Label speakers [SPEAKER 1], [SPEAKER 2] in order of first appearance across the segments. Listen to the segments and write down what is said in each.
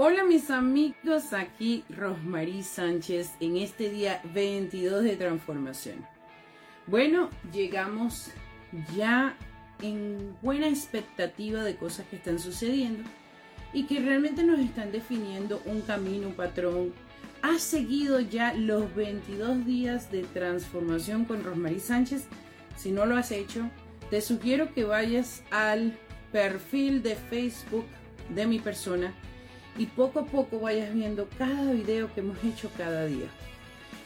[SPEAKER 1] Hola mis amigos, aquí Rosmarie Sánchez en este día 22 de transformación. Bueno, llegamos ya en buena expectativa de cosas que están sucediendo y que realmente nos están definiendo un camino, un patrón. Has seguido ya los 22 días de transformación con Rosmarie Sánchez. Si no lo has hecho, te sugiero que vayas al perfil de Facebook de mi persona y poco a poco vayas viendo cada video que hemos hecho cada día.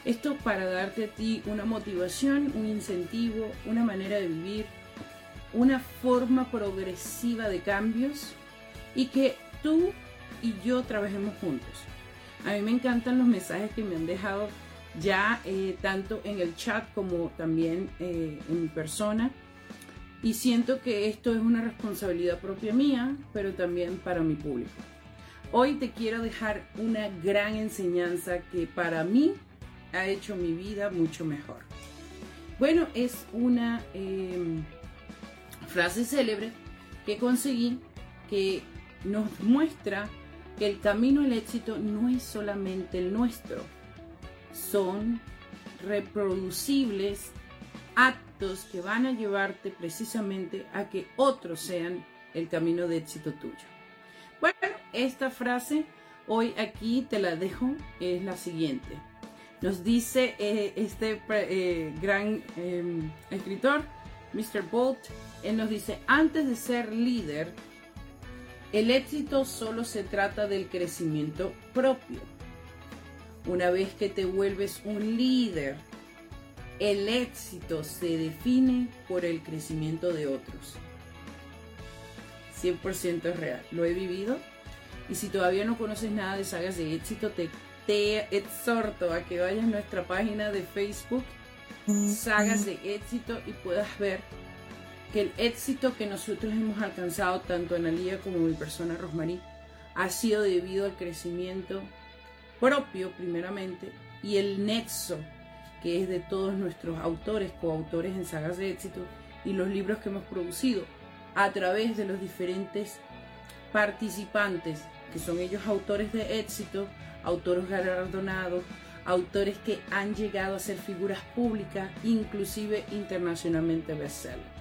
[SPEAKER 1] Esto para darte a ti una motivación, un incentivo, una manera de vivir, una forma progresiva de cambios y que tú y yo trabajemos juntos. A mí me encantan los mensajes que me han dejado ya eh, tanto en el chat como también eh, en mi persona. Y siento que esto es una responsabilidad propia mía, pero también para mi público. Hoy te quiero dejar una gran enseñanza que para mí ha hecho mi vida mucho mejor. Bueno, es una em, frase célebre que conseguí que nos muestra que el camino al éxito no es solamente el nuestro, son reproducibles actos que van a llevarte precisamente a que otros sean el camino de éxito tuyo. Bueno, esta frase hoy aquí te la dejo, es la siguiente. Nos dice eh, este eh, gran em, escritor, Mr. Bolt, él nos dice, antes de ser líder, el éxito solo se trata del crecimiento propio. Una vez que te vuelves un líder, el éxito se define por el crecimiento de otros. 100% real. Lo he vivido. Y si todavía no conoces nada de sagas de éxito, te, te exhorto a que vayas a nuestra página de Facebook, Sagas de éxito, y puedas ver que el éxito que nosotros hemos alcanzado, tanto en Alía como mi persona Rosmarie, ha sido debido al crecimiento propio, primeramente, y el nexo que es de todos nuestros autores, coautores en sagas de éxito y los libros que hemos producido a través de los diferentes participantes, que son ellos autores de éxito, autores galardonados, autores que han llegado a ser figuras públicas, inclusive internacionalmente bestseller.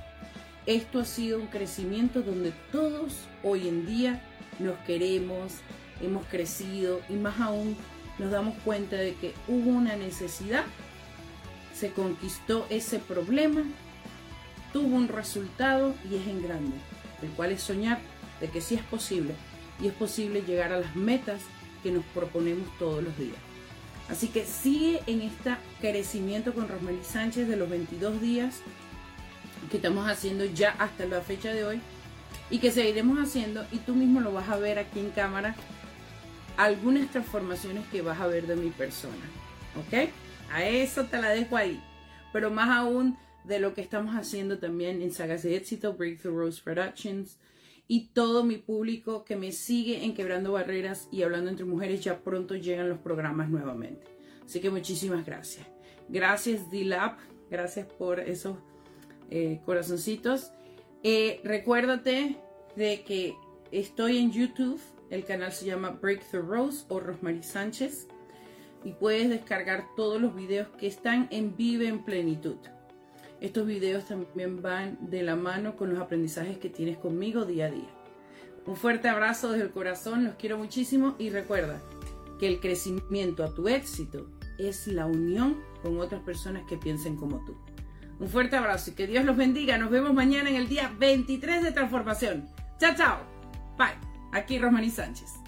[SPEAKER 1] Esto ha sido un crecimiento donde todos hoy en día nos queremos, hemos crecido y más aún nos damos cuenta de que hubo una necesidad, se conquistó ese problema tuvo un resultado y es en grande, el cual es soñar de que sí es posible y es posible llegar a las metas que nos proponemos todos los días. Así que sigue en este crecimiento con Rosmely Sánchez de los 22 días que estamos haciendo ya hasta la fecha de hoy y que seguiremos haciendo y tú mismo lo vas a ver aquí en cámara algunas transformaciones que vas a ver de mi persona. ¿Ok? A eso te la dejo ahí. Pero más aún de lo que estamos haciendo también en Sagas de Éxito, Breakthrough Rose Productions y todo mi público que me sigue en Quebrando Barreras y Hablando entre Mujeres, ya pronto llegan los programas nuevamente. Así que muchísimas gracias. Gracias D-Lab, gracias por esos eh, corazoncitos. Eh, recuérdate de que estoy en YouTube, el canal se llama Breakthrough Rose o Rosemary Sánchez y puedes descargar todos los videos que están en Vive en Plenitud. Estos videos también van de la mano con los aprendizajes que tienes conmigo día a día. Un fuerte abrazo desde el corazón, los quiero muchísimo y recuerda que el crecimiento a tu éxito es la unión con otras personas que piensen como tú. Un fuerte abrazo y que Dios los bendiga. Nos vemos mañana en el día 23 de transformación. Chao, chao. Bye. Aquí Rosmaní Sánchez.